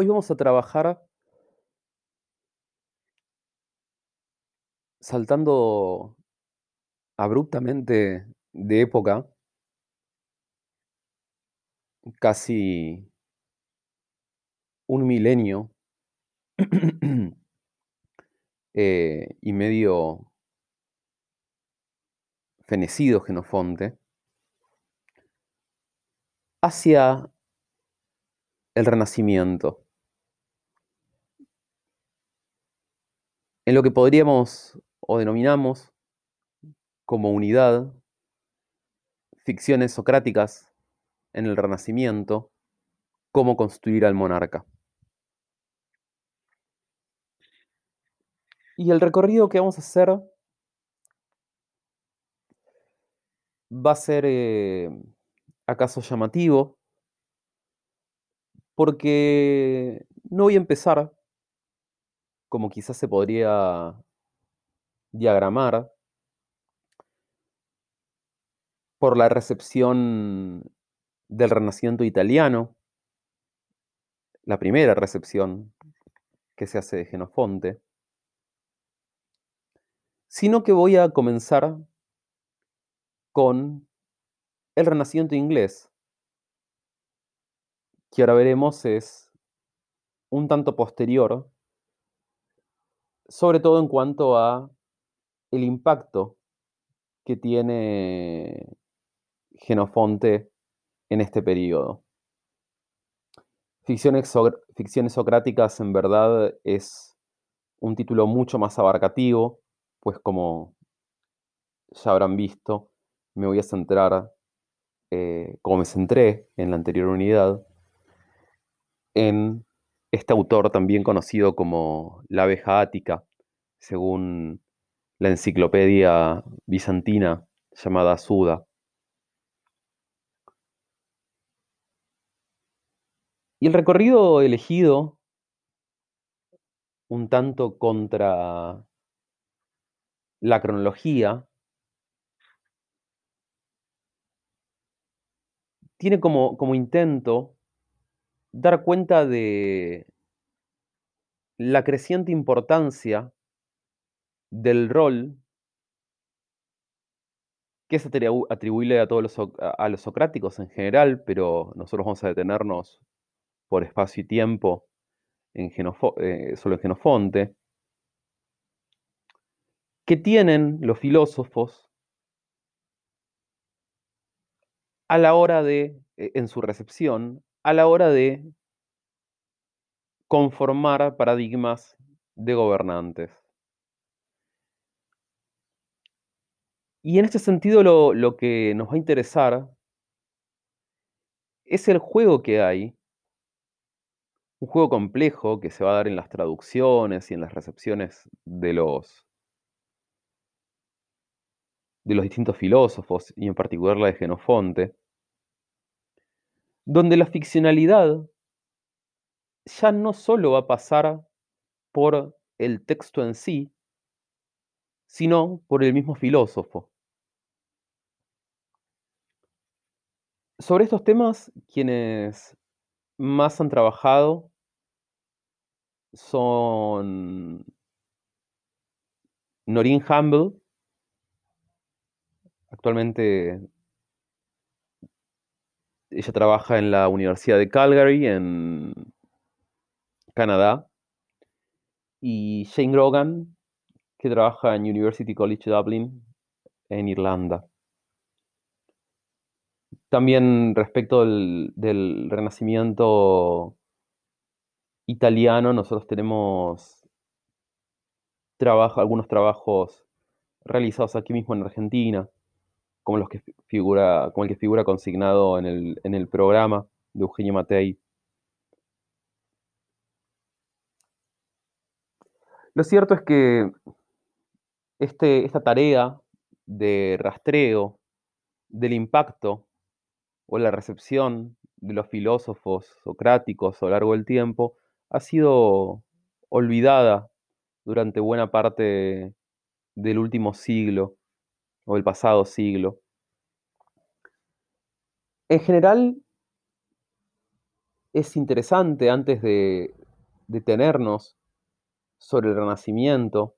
Hoy vamos a trabajar saltando abruptamente de época, casi un milenio eh, y medio fenecido Genofonte, hacia el Renacimiento. En lo que podríamos o denominamos como unidad ficciones socráticas en el Renacimiento, cómo construir al monarca. Y el recorrido que vamos a hacer va a ser eh, acaso llamativo, porque no voy a empezar como quizás se podría diagramar por la recepción del Renacimiento italiano, la primera recepción que se hace de Genofonte, sino que voy a comenzar con el Renacimiento inglés, que ahora veremos es un tanto posterior sobre todo en cuanto a el impacto que tiene Genofonte en este periodo. Ficciones, ficciones socráticas en verdad es un título mucho más abarcativo, pues como ya habrán visto, me voy a centrar, eh, como me centré en la anterior unidad, en este autor también conocido como la abeja ática, según la enciclopedia bizantina llamada Suda. Y el recorrido elegido, un tanto contra la cronología, tiene como, como intento dar cuenta de la creciente importancia del rol que es atribuible a todos los, a los socráticos en general, pero nosotros vamos a detenernos por espacio y tiempo en eh, solo en Genofonte, que tienen los filósofos a la hora de, e, en su recepción, a la hora de conformar paradigmas de gobernantes. Y en este sentido lo, lo, que nos va a interesar es el juego que hay, un juego complejo que se va a dar en las traducciones y en las recepciones de los, de los distintos filósofos, y en particular la de Genofonte, donde la ficcionalidad ya no solo va a pasar por el texto en sí, sino por el mismo filósofo. Sobre estos temas, quienes más han trabajado son Noreen Humble, actualmente ella trabaja en la Universidad de Calgary, en Canadá, y Shane Grogan, que trabaja en University College Dublin, en Irlanda. También respecto del, renacimiento italiano, nosotros tenemos algunos trabajos realizados aquí mismo en Argentina, como, el que figura consignado en el, en el programa de Eugenio Matei. Lo cierto es que este, esta tarea de rastreo del impacto o la recepción de los filósofos socráticos a lo largo del tiempo ha sido olvidada durante buena parte del último siglo o el pasado siglo. En general, es interesante antes de detenernos sobre el Renacimiento,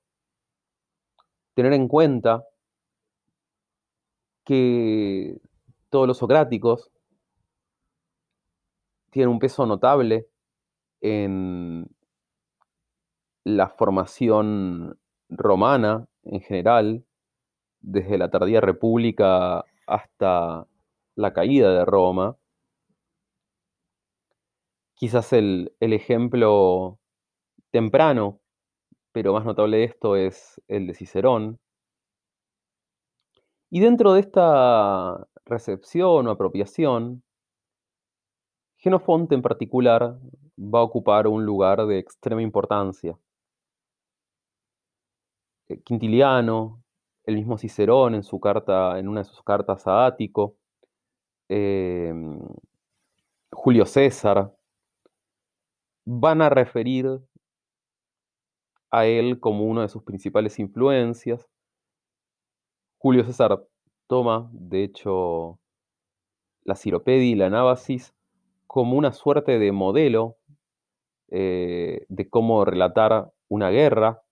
tener en cuenta que todos los socráticos tienen un peso notable en la formación romana en general, desde la tardía república hasta la caída de Roma. Quizás el, el ejemplo temprano, pero más notable de esto es el de Cicerón. Y dentro de esta recepción o apropiación, Genofonte en particular va a ocupar un lugar de extrema importancia. Eh, Quintiliano, el mismo Cicerón en su carta, en una de sus cartas a Ático, em, Julio César, van a referir a él como una de sus principales influencias. Julio César toma, de hecho, la Ciropedia y la Anábasis como una suerte de modelo eh, de cómo relatar una guerra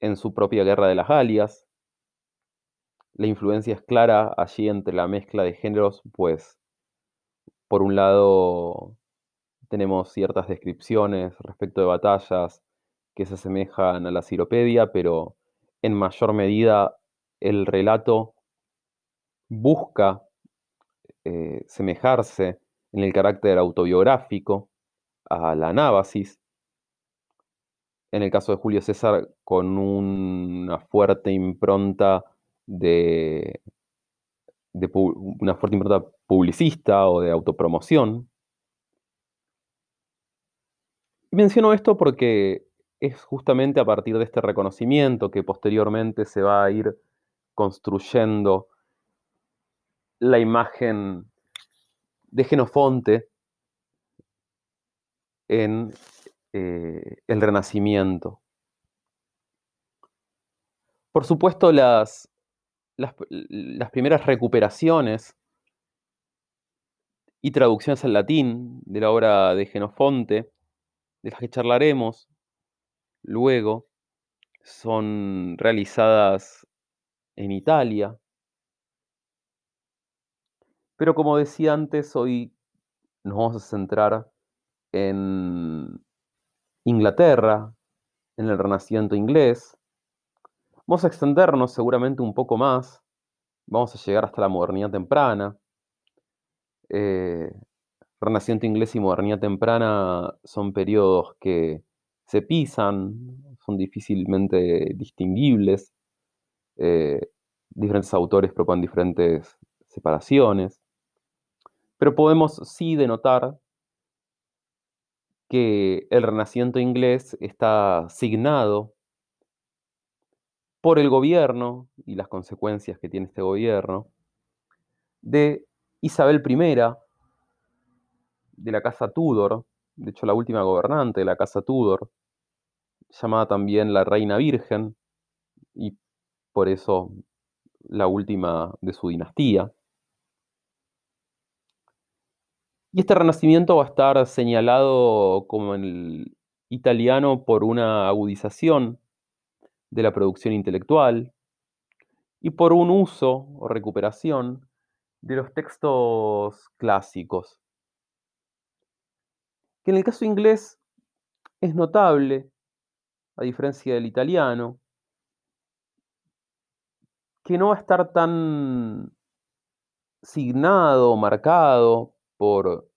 en su propia guerra de las Galias. La influencia es clara allí entre la mezcla de géneros, pues por un lado tenemos ciertas descripciones respecto de batallas que se asemejan a la Ciropedia, pero en mayor medida el relato busca eh, semejarse en el carácter autobiográfico a la anábasis. En el caso de Julio César, con una fuerte impronta de, una fuerte impronta publicista o de autopromoción. Y menciono esto porque es justamente a partir de este reconocimiento que posteriormente se va a ir construyendo la imagen de Genofonte en eh, el Renacimiento. Por supuesto, las, las, las primeras recuperaciones y traducciones al latín de la obra de Genofonte, de las que charlaremos luego, son realizadas en Italia. Pero como decía antes, hoy nos vamos a centrar en Inglaterra, en el Renacimiento inglés. Vamos a extendernos seguramente un poco más. Vamos a llegar hasta la modernidad temprana. Eh, Renacimiento inglés y modernidad temprana son periodos que se pisan, son difícilmente distinguibles. Eh, diferentes autores proponen diferentes separaciones. Pero podemos sí denotar que el Renacimiento inglés está signado por el gobierno y las consecuencias que tiene este gobierno de Isabel I, de la casa Tudor, de hecho la última gobernante de la casa Tudor, llamada también la Reina Virgen, y por eso la última de su dinastía. Y este renacimiento va a estar señalado como en el italiano por una agudización de la producción intelectual y por un uso o recuperación de los textos clásicos. Que en el caso inglés es notable, a diferencia del italiano, que no va a estar tan signado, marcado por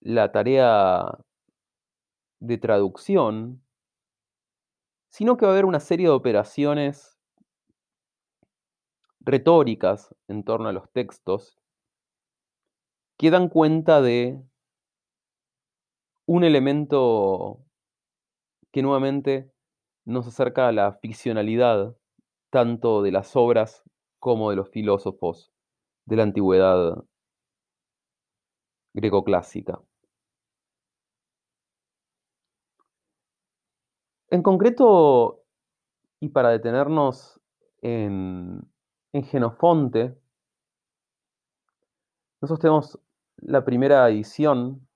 la tarea de traducción, sino que va a haber una serie de operaciones retóricas en torno a los textos que dan cuenta de un elemento que nuevamente nos acerca a la ficcionalidad tanto de las obras como de los filósofos de la antigüedad greco-clásica. En concreto, y para detenernos en, en Genofonte, nosotros tenemos la primera edición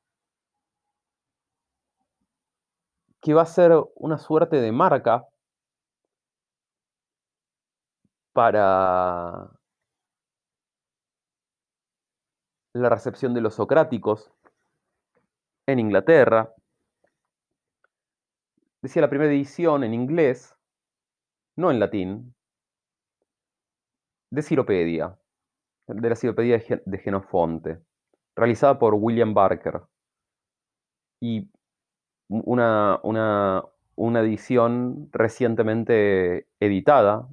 que va a ser una suerte de marca para la recepción de los socráticos en Inglaterra. Decía la primera edición en inglés, no en latín, de Ciropedia, de la Ciropedia de Genofonte, realizada por William Barker. Y una, una, edición recientemente editada,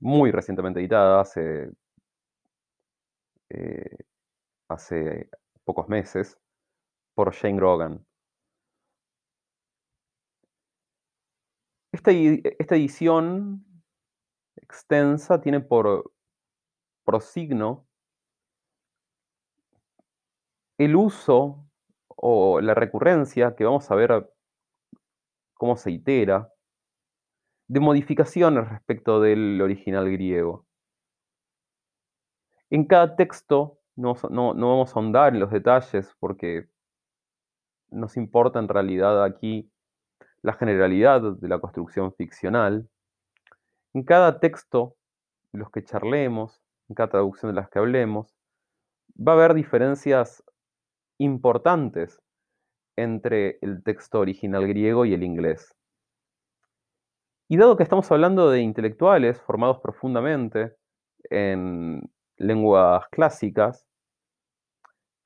muy recientemente editada, hace, eh, hace pocos meses, por Shane Grogan. Esta, esta edición extensa tiene por, por signo el uso o la recurrencia, que vamos a ver cómo se itera, de modificaciones respecto del original griego. En cada texto no, vamos a ahondar en los detalles porque nos importa en realidad aquí la generalidad de la construcción ficcional. En cada texto de los que charlemos, en cada traducción de las que hablemos, va a haber diferencias importantes entre el texto original griego y el inglés. Y dado que estamos hablando de intelectuales formados profundamente en lenguas clásicas,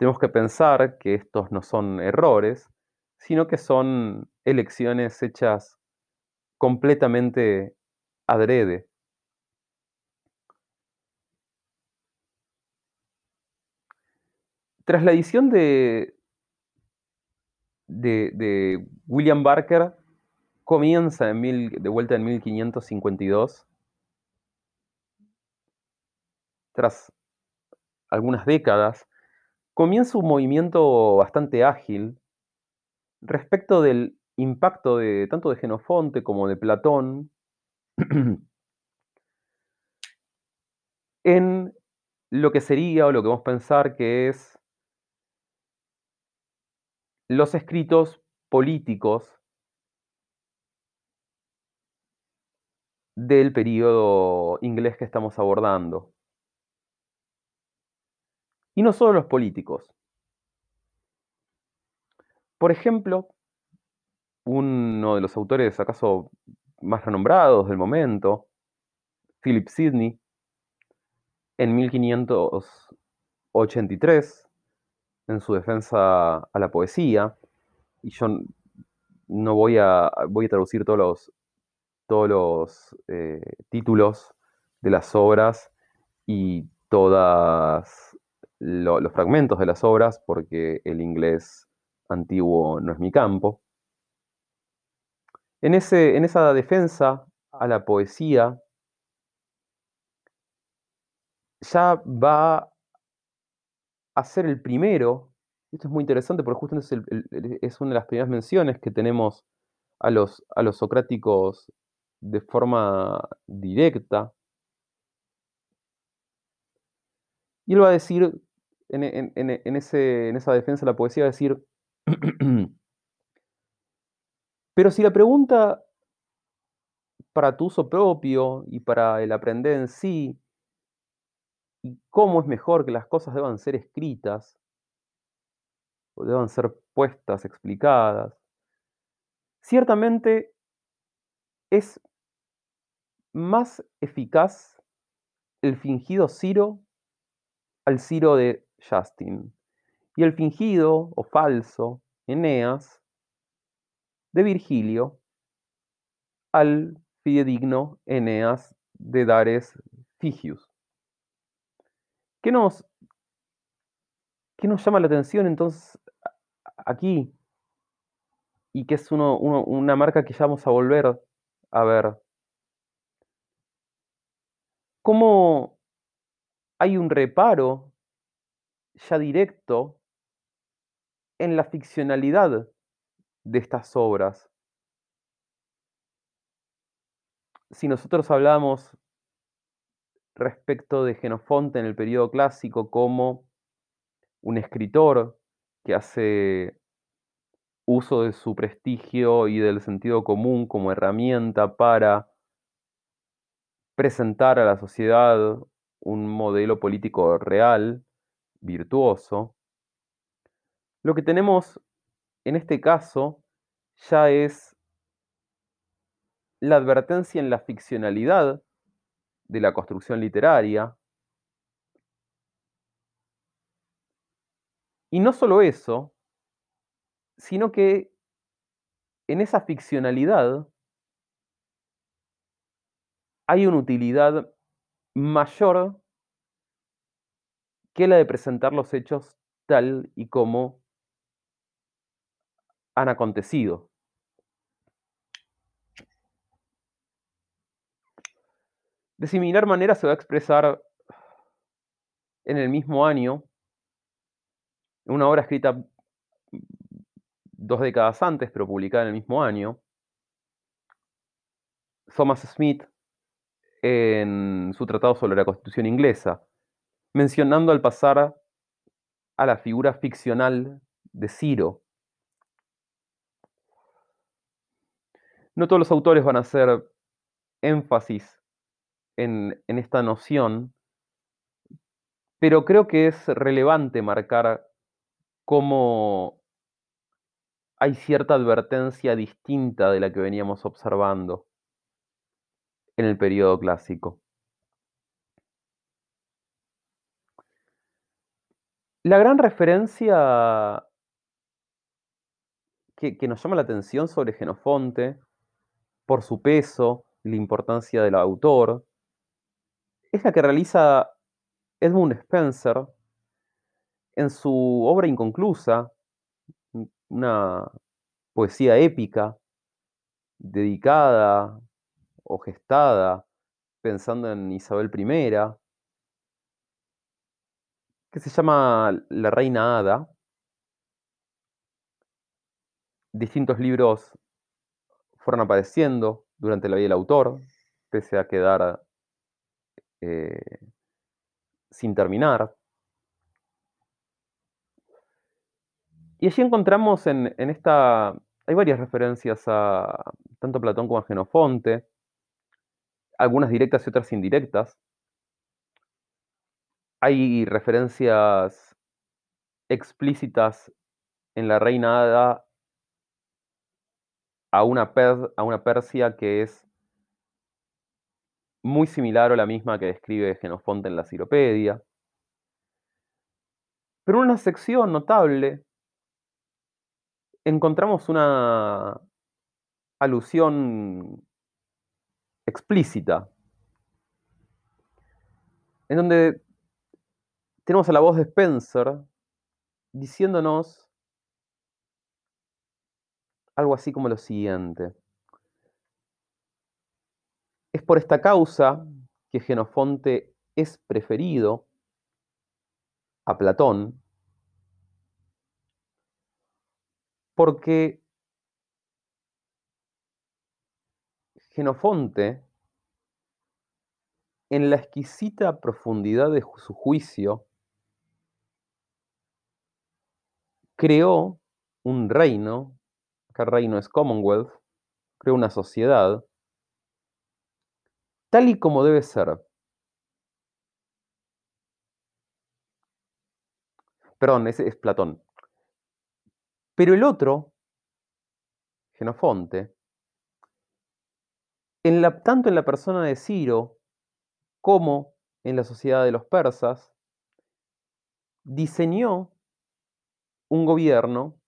tenemos que pensar que estos no son errores, sino que son elecciones hechas completamente adrede. Tras la edición de, de, William Barker, comienza en mil, de vuelta en 1552, tras algunas décadas, comienza un movimiento bastante ágil respecto del impacto de tanto de Genofonte como de Platón en lo que sería o lo que vamos a pensar que es los escritos políticos del periodo inglés que estamos abordando. Y no solo los políticos. Por ejemplo, uno de los autores acaso más renombrados del momento, Philip Sidney, en 1583, en su defensa a la poesía, y yo no voy a, voy a traducir todos los, todos los eh, títulos de las obras y los fragmentos de las obras, porque el inglés antiguo no es mi campo. En, ese, en esa defensa a la poesía, ya va a ser el primero, esto es muy interesante porque justo es, una de las primeras menciones que tenemos a los, a los socráticos de forma directa. Y él va a decir, en, esa defensa de la poesía, decir, pero si la pregunta para tu uso propio y para el aprender en sí y cómo es mejor que las cosas deban ser escritas, o deban ser puestas, explicadas. Ciertamente es más eficaz el fingido Ciro al Ciro de Justin y el fingido o falso Eneas de Virgilio al fidedigno Eneas de Dares Figius. ¿Qué nos, nos llama la atención entonces aquí? Y que es una marca que ya vamos a volver a ver. ¿Cómo hay un reparo ya directo en la ficcionalidad de estas obras? Si nosotros hablamos respecto de Genofonte en el periodo clásico como un escritor que hace uso de su prestigio y del sentido común como herramienta para presentar a la sociedad un modelo político real, virtuoso. Lo que tenemos en este caso ya es la advertencia en la ficcionalidad de la construcción literaria. Y no solo eso, sino que en esa ficcionalidad hay una utilidad mayor que la de presentar los hechos tal y como han acontecido. De similar manera se va a expresar en el mismo año, una obra escrita dos décadas antes, pero publicada en el mismo año, Thomas Smith, en su tratado sobre la Constitución inglesa, mencionando al pasar a la figura ficcional de Ciro. No todos los autores van a hacer énfasis en, esta noción, pero creo que es relevante marcar cómo hay cierta advertencia distinta de la que veníamos observando en el periodo clásico. La gran referencia que, nos llama la atención sobre Genofonte, por su peso, la importancia del autor, es la que realiza Edmund Spencer en su obra inconclusa, una poesía épica dedicada o gestada pensando en Isabel I, que se llama La Reina Hada. Distintos libros fueron apareciendo durante la vida del autor, pese a quedar eh, sin terminar. Y allí encontramos en, esta, hay varias referencias a tanto Platón como a Genofonte, algunas directas y otras indirectas. Hay referencias explícitas en la Reina Hada a una, Persia que es muy similar a la misma que describe Genofonte en la Ciropedia. Pero en una sección notable encontramos una alusión explícita, en donde tenemos a la voz de Spencer diciéndonos algo así como lo siguiente. Es por esta causa que Genofonte es preferido a Platón, porque Genofonte, en la exquisita profundidad de su juicio, creó un reino, acá reino es Commonwealth, creó una sociedad, tal y como debe ser. Perdón, ese es Platón. Pero el otro, Genofonte, en la, tanto en la persona de Ciro como en la sociedad de los persas, diseñó un gobierno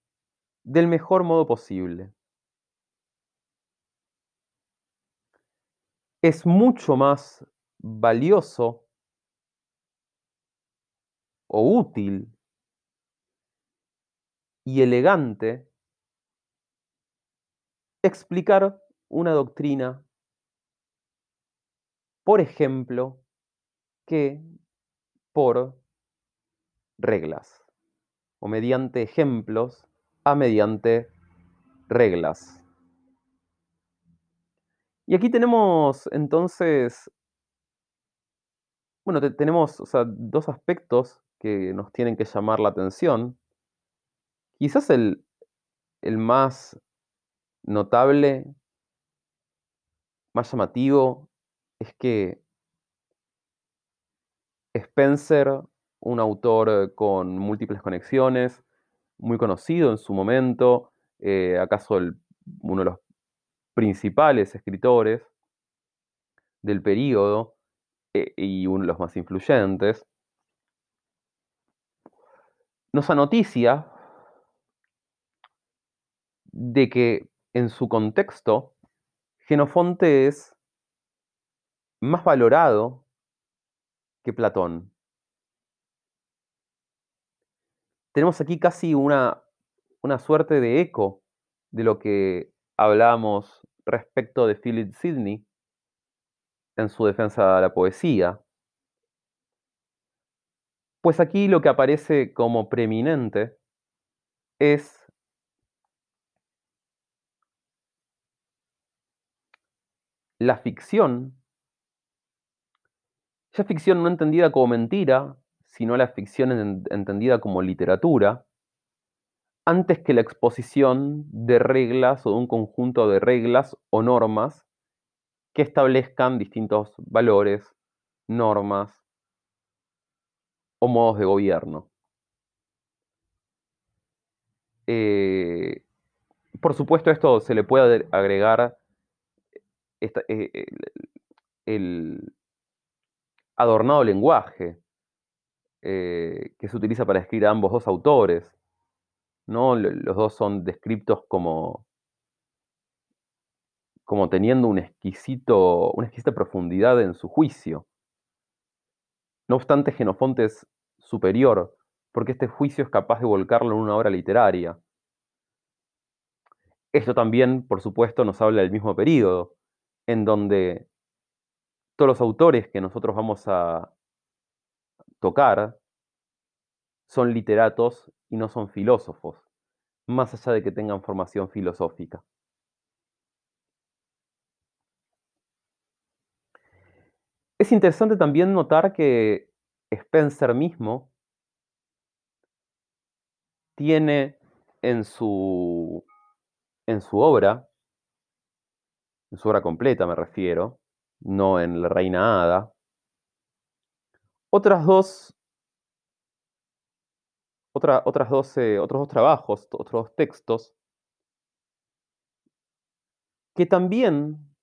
del mejor modo posible. es mucho más valioso o útil y elegante explicar una doctrina, por ejemplo, que por reglas o mediante ejemplos a mediante reglas. Y aquí tenemos entonces, bueno, tenemos dos aspectos que nos tienen que llamar la atención. Quizás el, el más notable, más llamativo, es que Spencer, un autor con múltiples conexiones, muy conocido en su momento, eh, acaso uno de los principales escritores del período eh, y uno de los más influyentes, nos anoticia de que en su contexto, Genofonte es más valorado que Platón. Tenemos aquí casi una, una suerte de eco de lo que hablamos respecto de Philip Sidney en su defensa de la poesía. Pues aquí lo que aparece como preeminente es la ficción, ya ficción no entendida como mentira, sino la ficción entendida como literatura, antes que la exposición de reglas o de un conjunto de reglas o normas que establezcan distintos valores, normas o modos de gobierno. Eh, por supuesto, esto se le puede agregar eh, el adornado lenguaje eh, que se utiliza para escribir a ambos dos autores. ¿no? Los dos son descriptos como, como teniendo un exquisito, una exquisita profundidad en su juicio. No obstante, Genofonte es superior, porque este juicio es capaz de volcarlo en una obra literaria. Esto también, por supuesto, nos habla del mismo periodo, en donde todos los autores que nosotros vamos a tocar son literatos y no son filósofos, más allá de que tengan formación filosófica. Es interesante también notar que Spencer mismo tiene en su, en su obra en su obra completa me refiero, no en La Reina Hada. Otras dos, otras dos, otros dos trabajos, otros dos textos, que también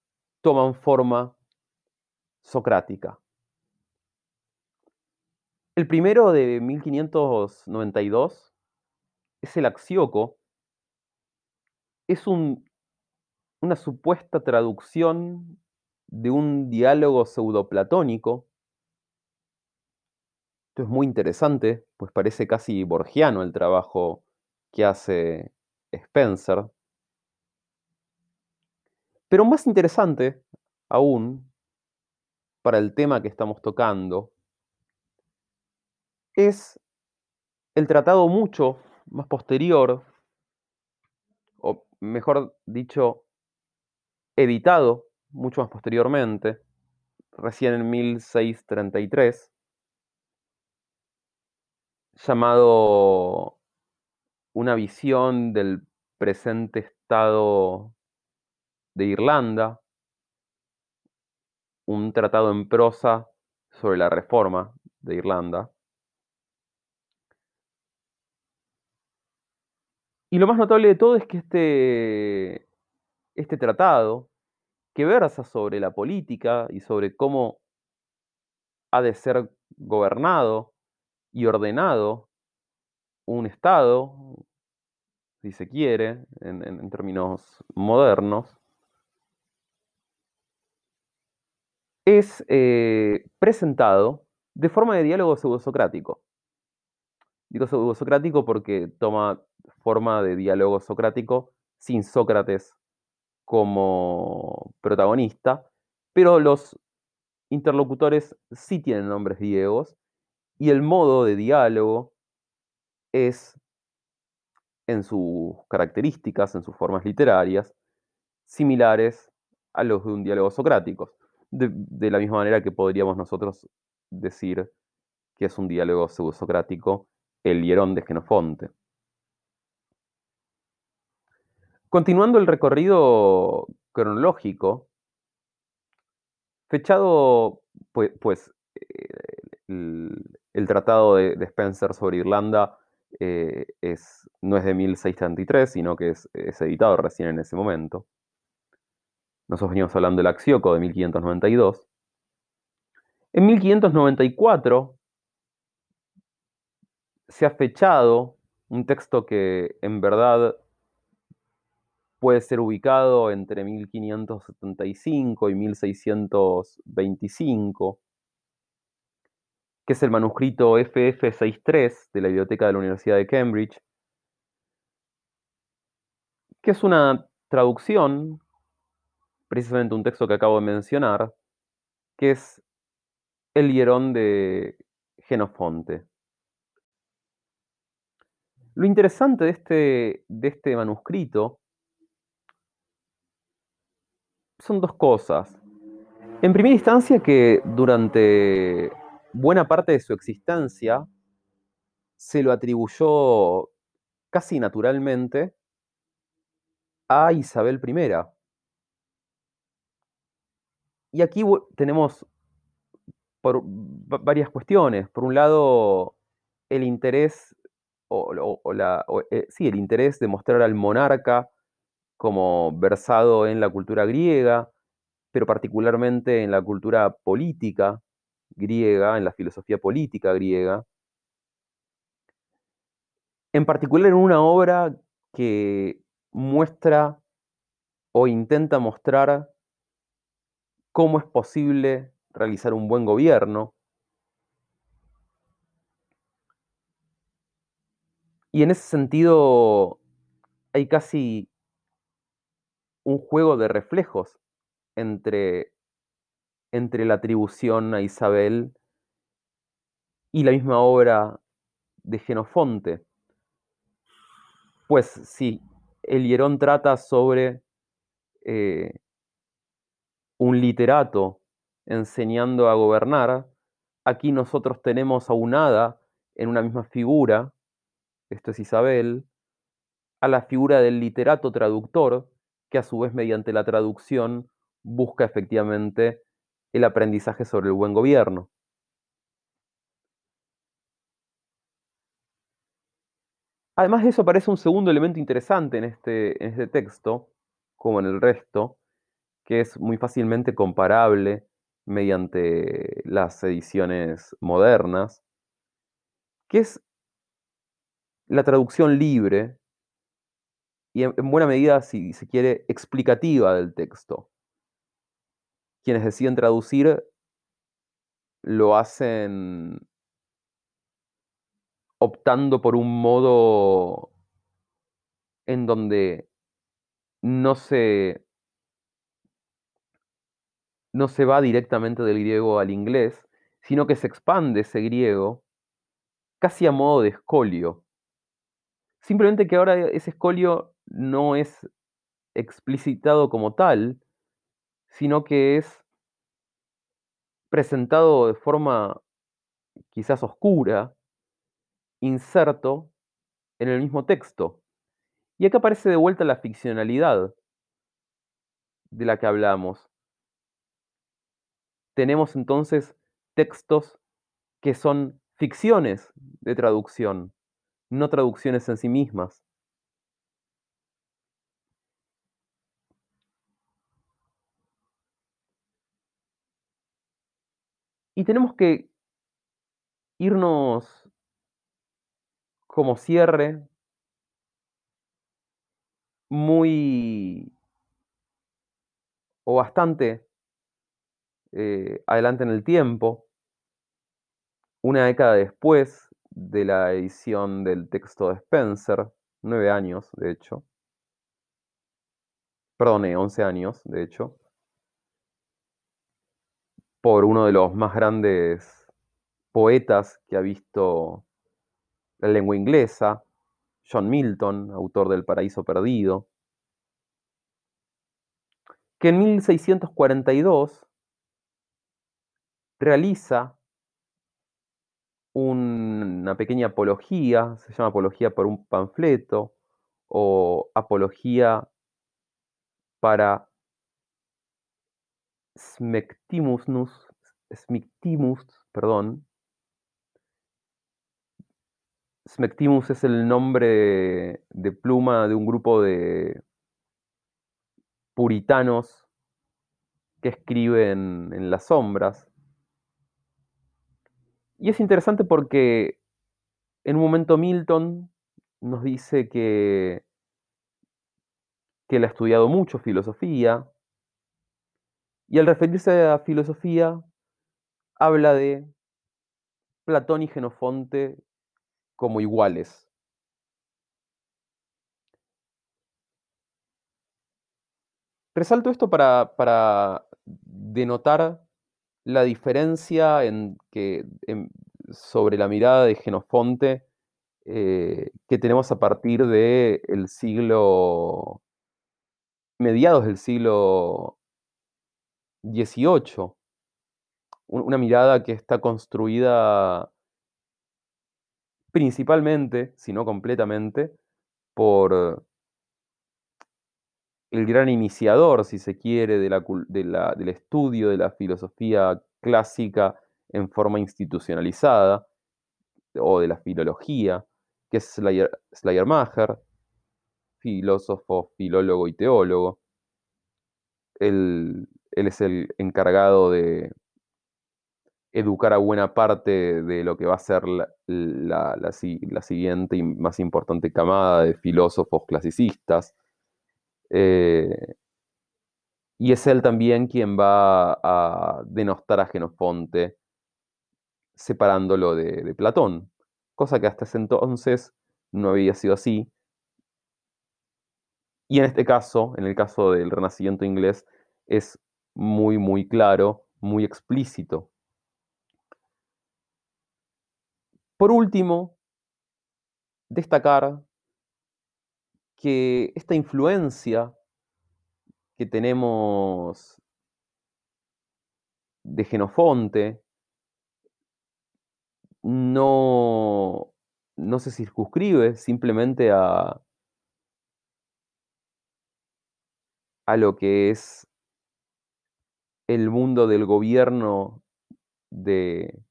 toman forma socrática. El primero de 1592 es el Axioco. Es un una supuesta traducción de un diálogo pseudoplatónico. Es muy interesante, pues parece casi borgiano el trabajo que hace Spencer. Pero más interesante aún, para el tema que estamos tocando, es el tratado mucho más posterior, o mejor dicho, editado mucho más posteriormente, recién en 1633, llamado Una visión del presente estado de Irlanda, un tratado en prosa sobre la reforma de Irlanda. Y lo más notable de todo es que este, este tratado, que versa sobre la política y sobre cómo ha de ser gobernado y ordenado un Estado, si se quiere, en, términos modernos, es eh, presentado de forma de diálogo pseudo-socrático. Digo pseudo-socrático porque toma forma de diálogo socrático sin Sócrates como protagonista, pero los interlocutores sí tienen nombres griegos y el modo de diálogo es, en sus características, en sus formas literarias, similares a los de un diálogo socrático, de, la misma manera que podríamos nosotros decir que es un diálogo pseudosocrático, el Hierón de Genofonte. Continuando el recorrido cronológico, fechado, pues, eh, tratado de, Spencer sobre Irlanda eh, es, no es de 1633, sino que es, es, editado recién en ese momento. Nosotros venimos hablando del Axioco de 1592. En 1594 se ha fechado un texto que en verdad puede ser ubicado entre 1575 y 1625, que es el manuscrito FF63 de la Biblioteca de la Universidad de Cambridge, que es una traducción, precisamente un texto que acabo de mencionar, que es el hierón de Genofonte. Lo interesante de este, de este manuscrito son dos cosas. En primera instancia, que durante buena parte de su existencia se lo atribuyó casi naturalmente a Isabel I. Y aquí tenemos por varias cuestiones. Por un lado, el interés, o, eh, sí, el interés de mostrar al monarca como versado en la cultura griega, pero particularmente en la cultura política griega, en la filosofía política griega. En particular en una obra que muestra o intenta mostrar cómo es posible realizar un buen gobierno. Y en ese sentido hay casi un juego de reflejos entre, entre la atribución a Isabel y la misma obra de Genofonte. Pues si el Hierón trata sobre eh, un literato enseñando a gobernar, aquí nosotros tenemos aunada en una misma figura, esto es Isabel, a la figura del literato traductor, que a su vez mediante la traducción busca efectivamente el aprendizaje sobre el buen gobierno. Además de eso aparece un segundo elemento interesante en este, en este texto, como en el resto, que es muy fácilmente comparable mediante las ediciones modernas, que es la traducción libre y en, buena medida, si se quiere, explicativa del texto. Quienes deciden traducir lo hacen optando por un modo en donde no se, no se va directamente del griego al inglés, sino que se expande ese griego casi a modo de escolio. Simplemente que ahora ese escolio no es explicitado como tal, sino que es presentado de forma quizás oscura, inserto en el mismo texto. Y acá aparece de vuelta la ficcionalidad de la que hablamos. Tenemos entonces textos que son ficciones de traducción, no traducciones en sí mismas. Y tenemos que irnos como cierre muy o bastante eh, adelante en el tiempo, una década después de la edición del texto de Spencer, nueve años, de hecho, perdone, once años, de hecho, por uno de los más grandes poetas que ha visto la lengua inglesa, John Milton, autor del Paraíso Perdido, que en 1642 realiza una pequeña apología, se llama apología por un panfleto, o apología para Perdón. Smectimus es el nombre de pluma de un grupo de puritanos que escriben en las sombras. Y es interesante porque en un momento Milton nos dice que, que él ha estudiado mucho filosofía, y al referirse a filosofía, habla de Platón y Genofonte como iguales. Resalto esto para, para denotar la diferencia en que, sobre la mirada de Genofonte eh, que tenemos a partir del siglo, mediados del siglo XVIII. Una mirada que está construida principalmente, si no completamente, por el gran iniciador, si se quiere, del estudio de la filosofía clásica en forma institucionalizada, o de la filología, que es Schleiermacher, filósofo, filólogo y teólogo. Él, es el encargado de educar a buena parte de lo que va a ser la siguiente y más importante camada de filósofos clasicistas eh, y es él también quien va a denostar a Genofonte, separándolo de, Platón, cosa que hasta ese entonces no había sido así. Y en este caso, en el caso del Renacimiento inglés, es muy, muy claro, muy explícito. Por último, destacar que esta influencia que tenemos de Genofonte no, no se circunscribe simplemente a, a lo que es el mundo del gobierno de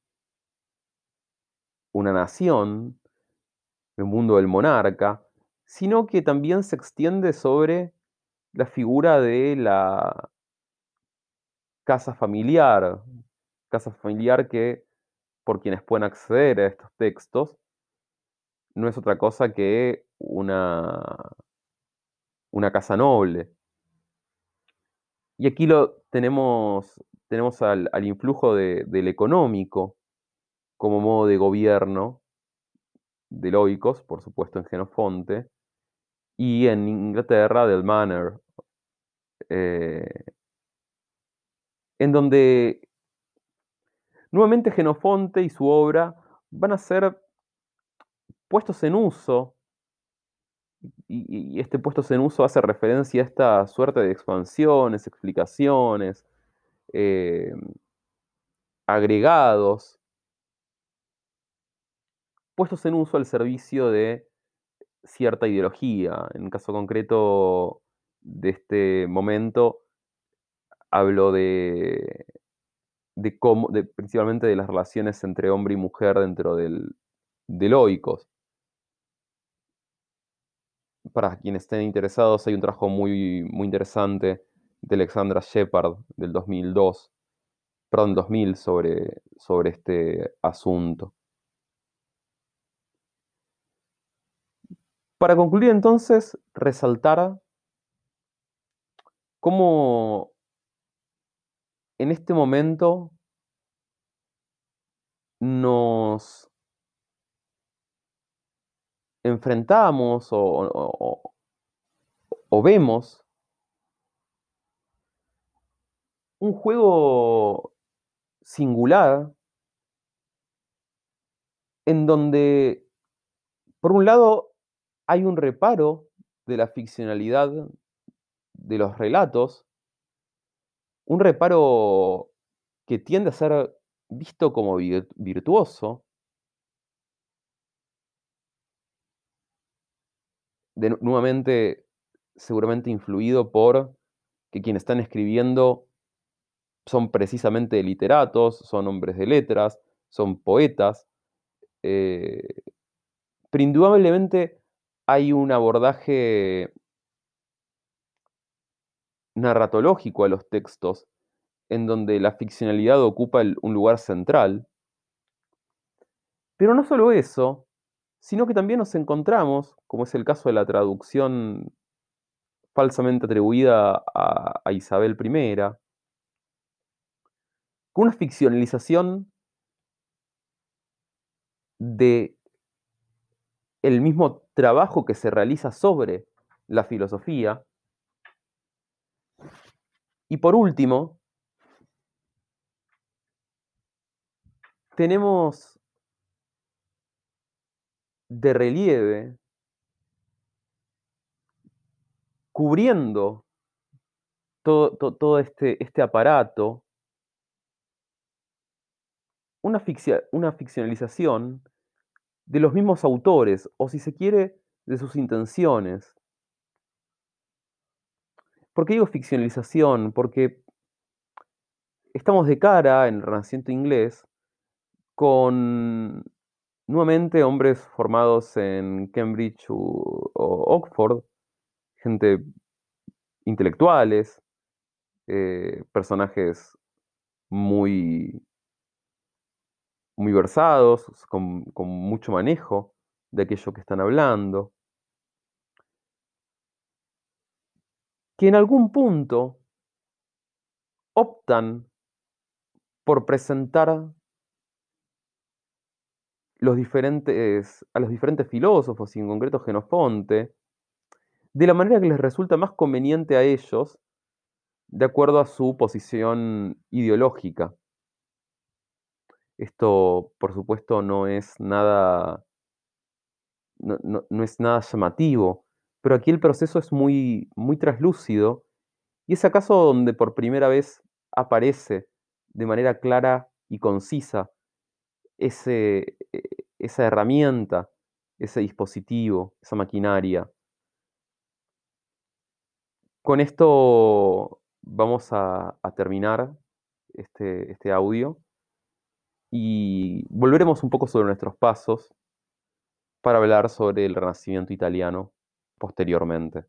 una nación, el mundo del monarca, sino que también se extiende sobre la figura de la casa familiar, casa familiar que, por quienes pueden acceder a estos textos, no es otra cosa que una, una casa noble. Y aquí lo tenemos, tenemos al, influjo del económico como modo de gobierno de Loicos, por supuesto en Genofonte, y en Inglaterra del Manor, eh, en donde nuevamente Genofonte y su obra van a ser puestos en uso, y, este puestos en uso hace referencia a esta suerte de expansiones, explicaciones, eh, agregados, puestos en uso al servicio de cierta ideología. En el caso concreto de este momento, hablo de, de cómo, principalmente de las relaciones entre hombre y mujer dentro del, del. Para quienes estén interesados, hay un trabajo muy, muy interesante de Alexandra Shepard del 2002, perdón, 2000 sobre, sobre este asunto. Para concluir entonces, resaltar cómo en este momento nos enfrentamos o, vemos un juego singular en donde, por un lado, hay un reparo de la ficcionalidad de los relatos, un reparo que tiende a ser visto como virtuoso, de, nuevamente, seguramente influido por que quienes están escribiendo son precisamente literatos, son hombres de letras, son poetas. Eh, pero indudablemente hay un abordaje narratológico a los textos, en donde la ficcionalidad ocupa un lugar central. Pero no solo eso, sino que también nos encontramos, como es el caso de la traducción falsamente atribuida a, Isabel I, con una ficcionalización de el mismo trabajo que se realiza sobre la filosofía. Y por último, tenemos de relieve, cubriendo todo, todo, este, este, aparato, una, una ficcionalización de los mismos autores, o si se quiere, de sus intenciones. ¿Por qué digo ficcionalización? Porque estamos de cara en el Renacimiento inglés con nuevamente hombres formados en Cambridge o, Oxford, gente intelectuales, eh, personajes muy, muy versados, con, con mucho manejo de aquello que están hablando, que en algún punto optan por presentar los diferentes, a los diferentes filósofos, y en concreto Genofonte, de la manera que les resulta más conveniente a ellos, de acuerdo a su posición ideológica. Esto, por supuesto, no es nada, no, es nada llamativo, pero aquí el proceso es muy, muy traslúcido y es acaso donde por primera vez aparece de manera clara y concisa e, esa herramienta, ese dispositivo, esa maquinaria. Con esto vamos a, terminar este, este audio y volveremos un poco sobre nuestros pasos para hablar sobre el Renacimiento italiano posteriormente.